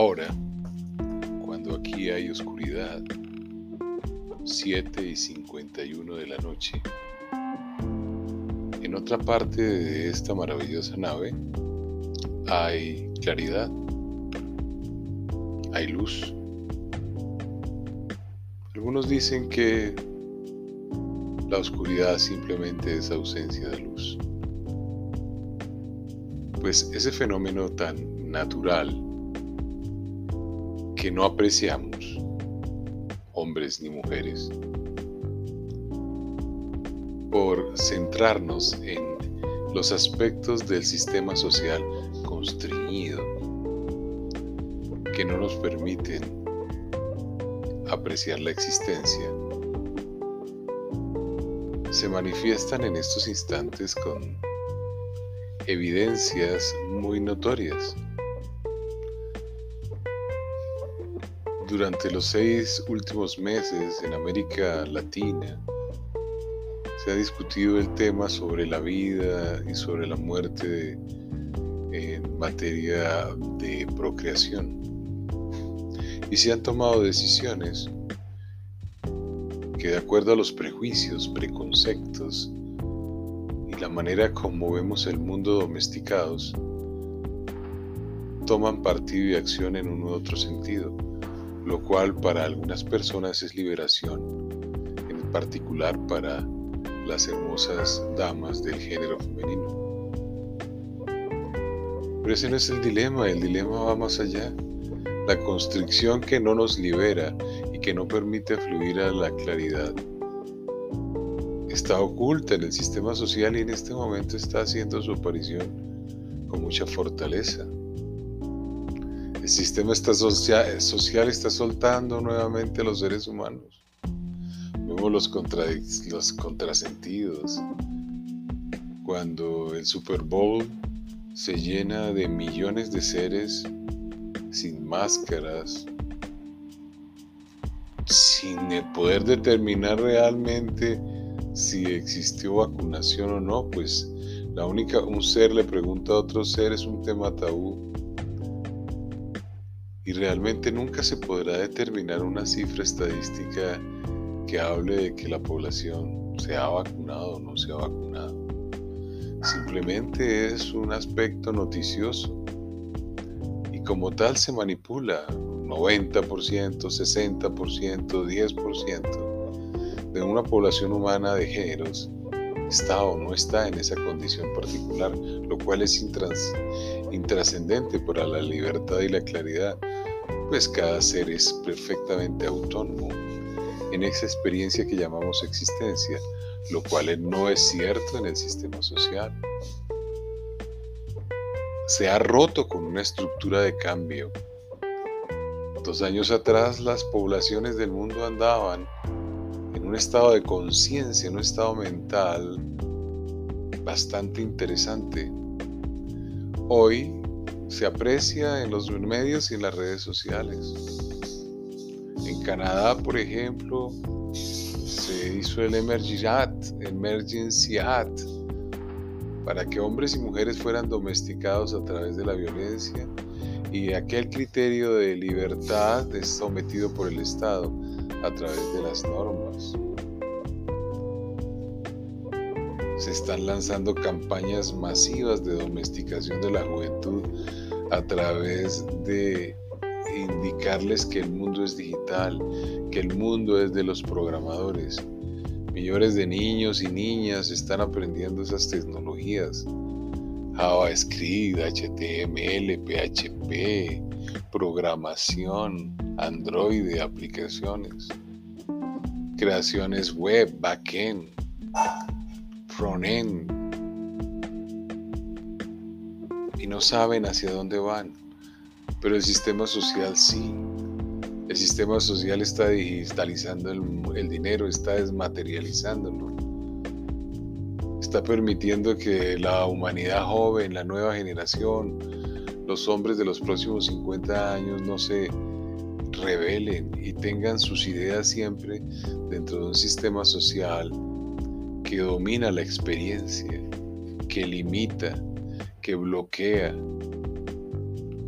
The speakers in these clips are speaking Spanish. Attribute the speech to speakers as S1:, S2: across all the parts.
S1: Ahora, cuando aquí hay oscuridad, 7 y 51 de la noche, en otra parte de esta maravillosa nave hay claridad, hay luz. Algunos dicen que la oscuridad simplemente es ausencia de luz. Pues ese fenómeno tan natural que no apreciamos, hombres ni mujeres, por centrarnos en los aspectos del sistema social constreñido que no nos permiten apreciar la existencia, se manifiestan en estos instantes con evidencias muy notorias. Durante los seis últimos meses en América Latina, se ha discutido el tema sobre la vida y sobre la muerte en materia de procreación. Y se han tomado decisiones que de acuerdo a los prejuicios, preconceptos y la manera como vemos el mundo domesticados, toman partido y acción en un u otro sentido, lo cual para algunas personas es liberación, en particular para las hermosas damas del género femenino. Pero ese no es el dilema, el dilema va más allá. La constricción que no nos libera y que no permite fluir a la claridad está oculta en el sistema social y en este momento está haciendo su aparición con mucha fortaleza. El sistema está social está soltando nuevamente a los seres humanos los, los contrasentidos. Cuando el Super Bowl se llena de millones de seres sin máscaras, sin poder determinar realmente si existió vacunación o no, pues la única, un ser le pregunta a otro ser es un tema tabú. Y realmente nunca se podrá determinar una cifra estadística que hable de que la población se ha vacunado o no se ha vacunado. Simplemente es un aspecto noticioso y como tal se manipula 90%, 60%, 10% de una población humana de géneros está o no está en esa condición particular, lo cual es intrascendente para la libertad y la claridad, pues cada ser es perfectamente autónomo en esa experiencia que llamamos existencia, lo cual no es cierto en el sistema social. Se ha roto con una estructura de cambio. Dos años atrás las poblaciones del mundo andaban en un estado de conciencia, en un estado mental bastante interesante. Hoy se aprecia en los medios y en las redes sociales. En Canadá, por ejemplo, se hizo el Emergency Act, para que hombres y mujeres fueran domesticados a través de la violencia y aquel criterio de libertad es sometido por el Estado a través de las normas. Se están lanzando campañas masivas de domesticación de la juventud a través de indicarles que el mundo es digital, que el mundo es de los programadores. Millones de niños y niñas están aprendiendo esas tecnologías. JavaScript, HTML, PHP, programación, Android, aplicaciones, creaciones web, backend, frontend. Y no saben hacia dónde van pero el sistema social sí. El sistema social está digitalizando el, dinero, está desmaterializándolo. Está permitiendo que la humanidad joven, la nueva generación, los hombres de los próximos 50 años no se rebelen y tengan sus ideas siempre dentro de un sistema social que domina la experiencia, que limita, que bloquea,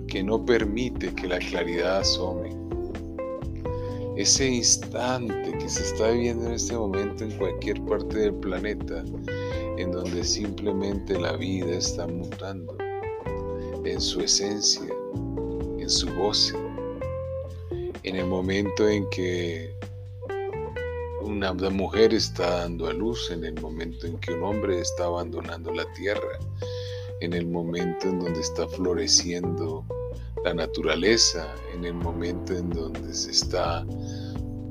S1: que no permite que la claridad asome. Ese instante que se está viviendo en este momento en cualquier parte del planeta, en donde simplemente la vida está mutando en su esencia, en su goce, en el momento en que una mujer está dando a luz, en el momento en que un hombre está abandonando la tierra, en el momento en donde está floreciendo la naturaleza, en el momento en donde se está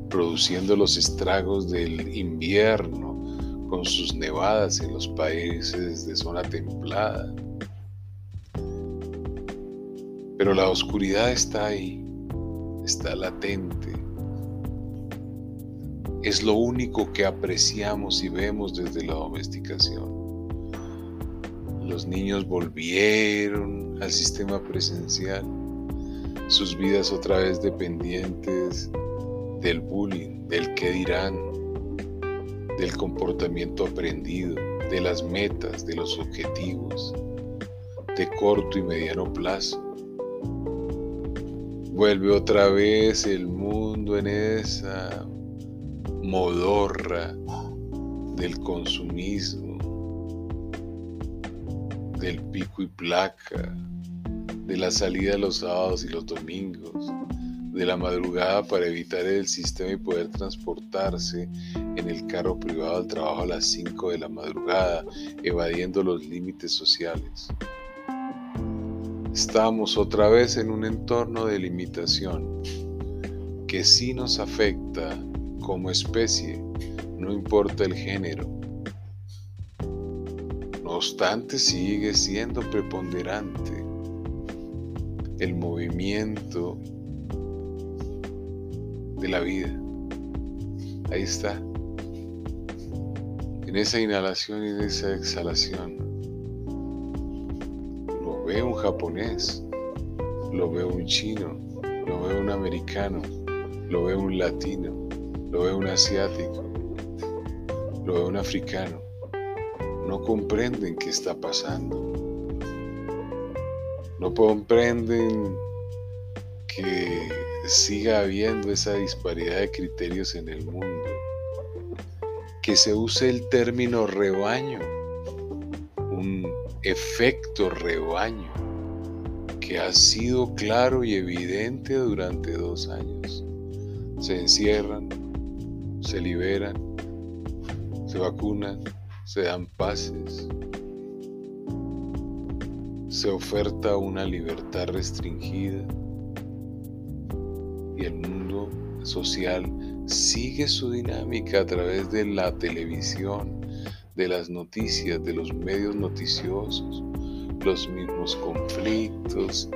S1: produciendo los estragos del invierno con sus nevadas en los países de zona templada. Pero la oscuridad está ahí, está latente. Es lo único que apreciamos y vemos desde la domesticación. Los niños volvieron al sistema presencial, sus vidas otra vez dependientes del bullying, del qué dirán, del comportamiento aprendido, de las metas, de los objetivos, de corto y mediano plazo. Vuelve otra vez el mundo en esa modorra del consumismo, del pico y placa, de la salida los sábados y los domingos, de la madrugada para evitar el sistema y poder transportarse en el carro privado al trabajo a las 5 de la madrugada, evadiendo los límites sociales. Estamos otra vez en un entorno de limitación que sí nos afecta como especie, no importa el género. No obstante, sigue siendo preponderante el movimiento de la vida. Ahí está. En esa inhalación y en esa exhalación. Lo ve un japonés, lo ve un chino, lo ve un americano, lo ve un latino, lo ve un asiático, lo ve un africano. No comprenden qué está pasando. No comprenden que siga habiendo esa disparidad de criterios en el mundo, que se use el término rebaño, un efecto rebaño que ha sido claro y evidente durante dos años. Se encierran, se liberan, se vacunan, se dan pases, se oferta una libertad restringida el mundo social sigue su dinámica a través de la televisión, de las noticias, de los medios noticiosos, los mismos conflictos,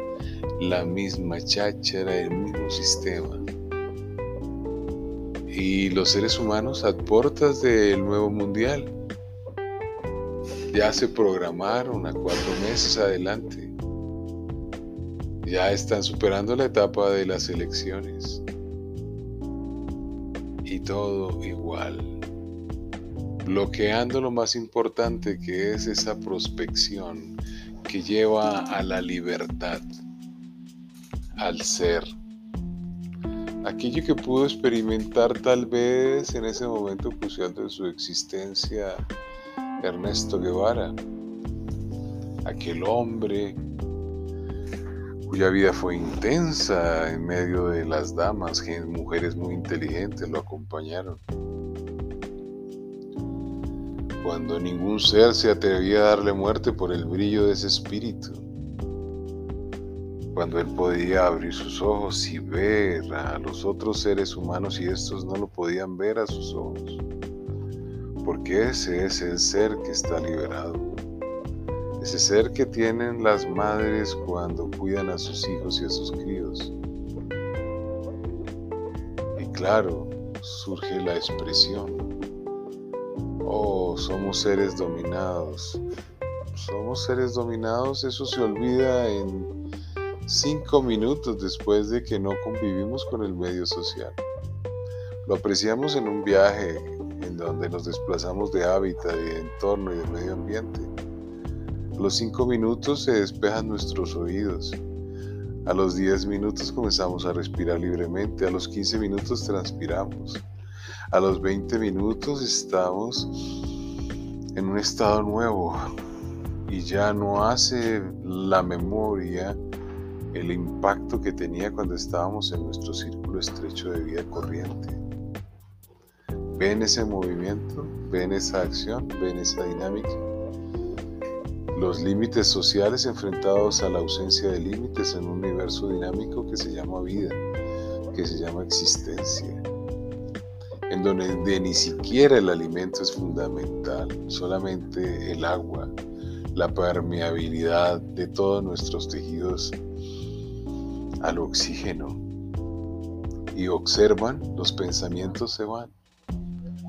S1: la misma cháchara, el mismo sistema. Y los seres humanos a puertas del nuevo mundial ya se programaron a cuatro meses adelante ya están superando la etapa de las elecciones. Y todo igual. Bloqueando lo más importante que es esa prospección que lleva a la libertad, al ser. Aquello que pudo experimentar tal vez en ese momento crucial de su existencia Ernesto Guevara. Aquel hombre cuya vida fue intensa en medio de las damas, mujeres muy inteligentes lo acompañaron. Cuando ningún ser se atrevía a darle muerte por el brillo de ese espíritu. Cuando él podía abrir sus ojos y ver a los otros seres humanos y estos no lo podían ver a sus ojos. Porque ese es el ser que está liberado ese ser que tienen las madres cuando cuidan a sus hijos y a sus críos. Y claro, surge la expresión, oh, somos seres dominados. Somos seres dominados, eso se olvida en cinco minutos después de que no convivimos con el medio social. Lo apreciamos en un viaje en donde nos desplazamos de hábitat, de entorno y de medio ambiente los cinco minutos se despejan nuestros oídos. A los 10 minutos comenzamos a respirar libremente, a los 15 minutos transpiramos, a los 20 minutos estamos en un estado nuevo y ya no hace la memoria el impacto que tenía cuando estábamos en nuestro círculo estrecho de vida corriente. ¿Ven ese movimiento? ¿Ven esa acción? ¿Ven esa dinámica? Los límites sociales enfrentados a la ausencia de límites en un universo dinámico que se llama vida, que se llama existencia, en donde ni siquiera el alimento es fundamental, solamente el agua, la permeabilidad de todos nuestros tejidos al oxígeno. Y observan, los pensamientos se van.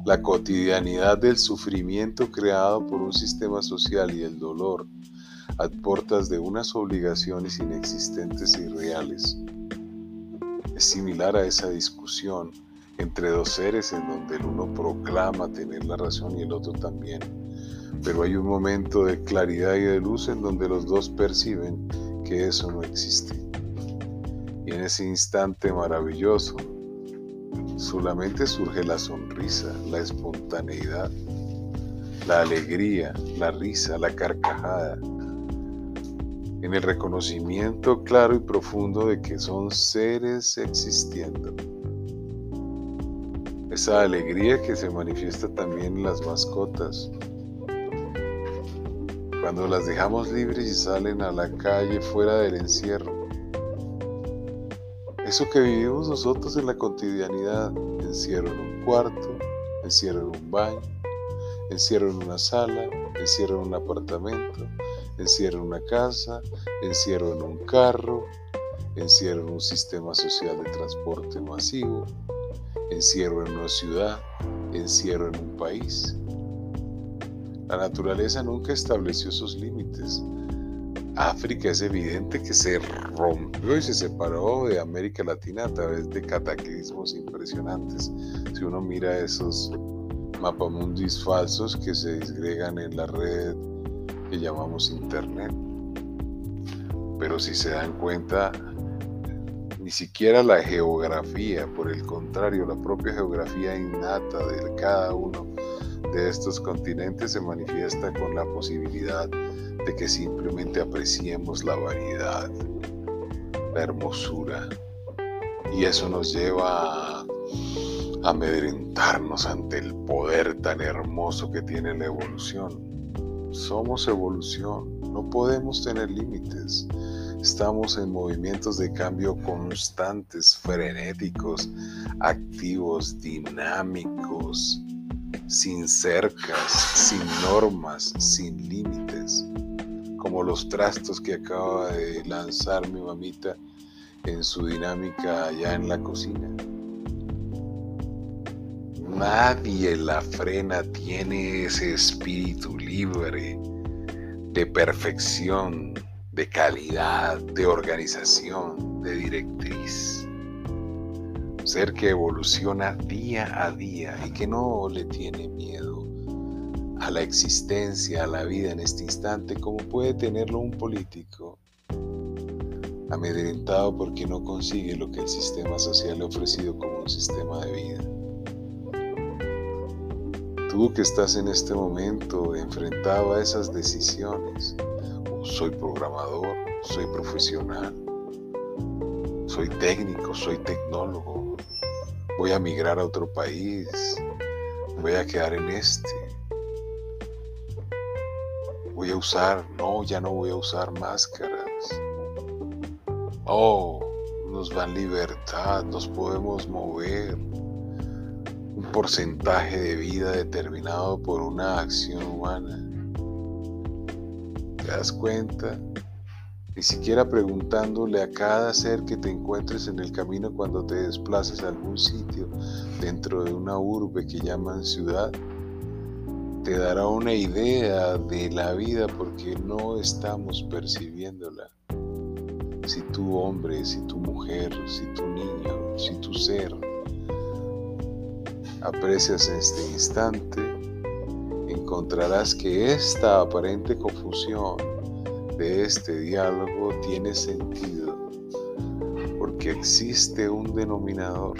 S1: La cotidianidad del sufrimiento creado por un sistema social y el dolor a portas de unas obligaciones inexistentes y reales. Es similar a esa discusión entre dos seres en donde el uno proclama tener la razón y el otro también. Pero hay un momento de claridad y de luz en donde los dos perciben que eso no existe. Y en ese instante maravilloso, solamente surge la sonrisa, la espontaneidad, la alegría, la risa, la carcajada, en el reconocimiento claro y profundo de que son seres existiendo. Esa alegría que se manifiesta también en las mascotas. Cuando las dejamos libres y salen a la calle fuera del encierro, eso que vivimos nosotros en la cotidianidad, encierro en un cuarto, encierro en un baño, encierro en una sala, encierro en un apartamento, encierro en una casa, encierro en un carro, encierro en un sistema social de transporte masivo, encierro en una ciudad, encierro en un país. La naturaleza nunca estableció esos límites. África es evidente que se rompió y se separó de América Latina a través de cataclismos impresionantes. Si uno mira esos mapamundis falsos que se disgregan en la red que llamamos Internet. Pero si se dan cuenta, ni siquiera la geografía, por el contrario, la propia geografía innata de cada uno de estos continentes se manifiesta con la posibilidad de que simplemente apreciemos la variedad, la hermosura. Y eso nos lleva a amedrentarnos ante el poder tan hermoso que tiene la evolución. Somos evolución, no podemos tener límites. Estamos en movimientos de cambio constantes, frenéticos, activos, dinámicos, sin cercas, sin normas, sin límites como los trastos que acaba de lanzar mi mamita en su dinámica allá en la cocina. Nadie la frena, tiene ese espíritu libre de perfección, de calidad, de organización, de directriz. Ser que evoluciona día a día y que no le tiene miedo a la existencia, a la vida en este instante, como puede tenerlo un político amedrentado porque no consigue lo que el sistema social le ha ofrecido como un sistema de vida. Tú que estás en este momento enfrentado a esas decisiones, soy programador, soy profesional, soy técnico, soy tecnólogo, voy a migrar a otro país, voy a quedar en este voy a usar, no, ya no voy a usar máscaras. Oh, nos dan libertad, nos podemos mover. Un porcentaje de vida determinado por una acción humana. ¿Te das cuenta? Ni siquiera preguntándole a cada ser que te encuentres en el camino cuando te desplaces a algún sitio dentro de una urbe que llaman ciudad te dará una idea de la vida porque no estamos percibiéndola. Si tu hombre, si tu mujer, si tu niño, si tu ser aprecias este instante, encontrarás que esta aparente confusión de este diálogo tiene sentido que existe un denominador.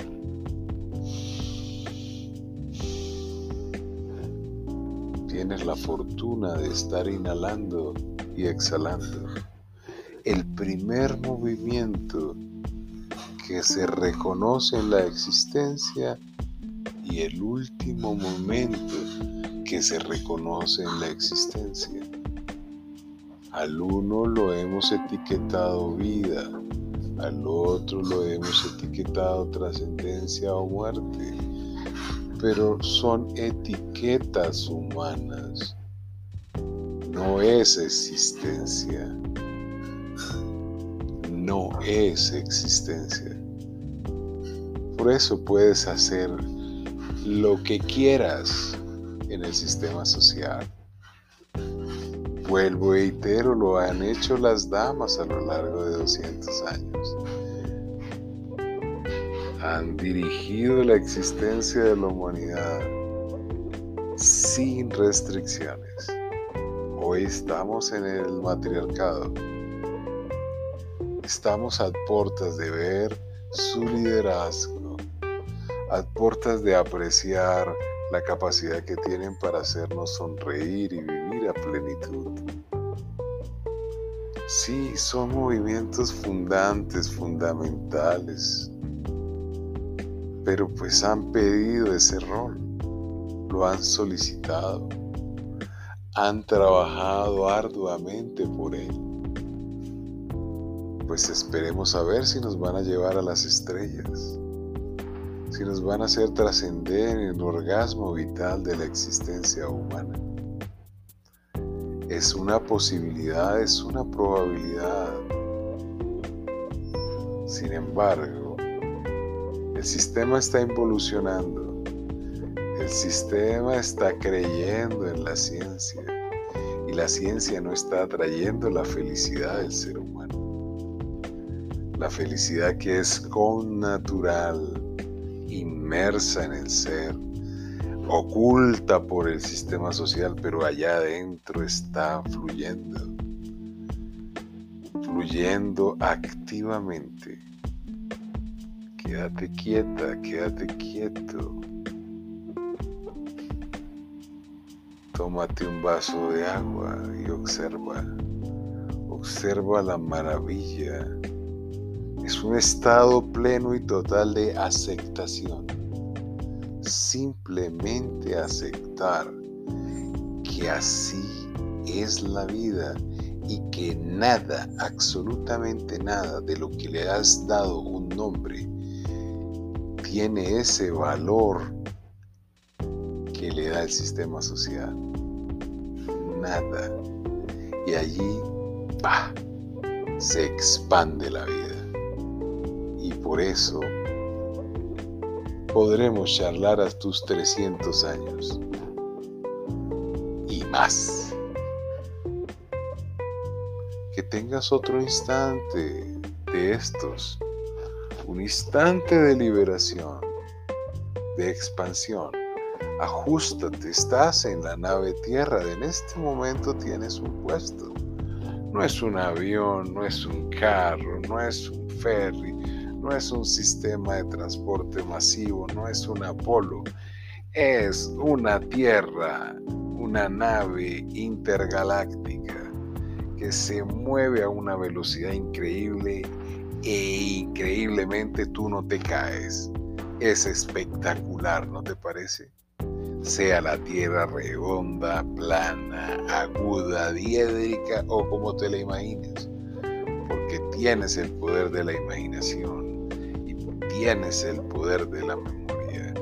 S1: Tienes la fortuna de estar inhalando y exhalando. El primer movimiento que se reconoce en la existencia y el último momento que se reconoce en la existencia. Al uno lo hemos etiquetado vida, al otro lo hemos etiquetado trascendencia o muerte, pero son etiquetas humanas, no es existencia, no es existencia. Por eso puedes hacer lo que quieras en el sistema social. Vuelvo e itero, lo han hecho las damas a lo largo de 200 años. Han dirigido la existencia de la humanidad sin restricciones. Hoy estamos en el matriarcado. Estamos a puertas de ver su liderazgo, a puertas de apreciar la capacidad que tienen para hacernos sonreír y vivir plenitud. Sí, son movimientos fundantes, fundamentales, pero pues han pedido ese rol, lo han solicitado, han trabajado arduamente por él. Pues esperemos a ver si nos van a llevar a las estrellas si nos van a hacer trascender el orgasmo vital de la existencia humana. Es una posibilidad, es una probabilidad. Sin embargo, el sistema está involucionando. El sistema está creyendo en la ciencia y la ciencia no está trayendo la felicidad del ser humano. La felicidad que es con natural, inmersa en el ser, oculta por el sistema social, pero allá adentro está fluyendo, fluyendo activamente. Quédate quieta, quédate quieto. Tómate un vaso de agua y observa, observa la maravilla es un estado pleno y total de aceptación. Simplemente aceptar que así es la vida y que nada, absolutamente nada de lo que le has dado un nombre tiene ese valor que le da el sistema social. Nada. Y allí, se expande la vida y por eso podremos charlar a tus 300 años y más. Que tengas otro instante de estos, un instante de liberación, de expansión. Ajustate, estás en la nave tierra, en este momento tienes un puesto. No es un avión, no es un carro, no es un ferry, no es un sistema de transporte masivo, no es un Apolo, es una Tierra, una nave intergaláctica que se mueve a una velocidad increíble e increíblemente tú no te caes. Es espectacular, ¿no te parece? Sea la Tierra redonda, plana, aguda, diédrica o como te la imagines, porque tienes el poder de la imaginación tienes el poder de la memoria.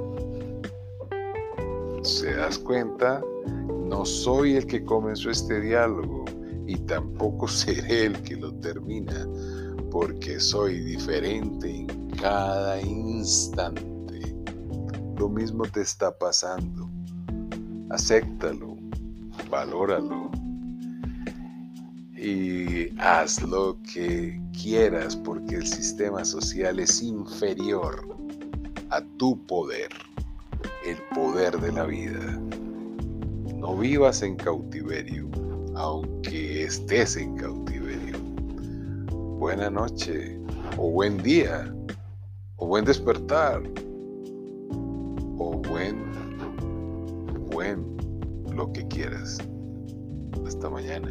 S1: ¿Se das cuenta? No soy el que comenzó este diálogo y tampoco seré el que lo termina, porque soy diferente en cada instante. Lo mismo te está pasando. Acéptalo, valóralo y haz lo que quieras porque el sistema social es inferior a tu poder, el poder de la vida. No vivas en cautiverio, aunque estés en cautiverio, buena noche, o buen día, o buen despertar, o buen, buen, lo que quieras. Hasta mañana.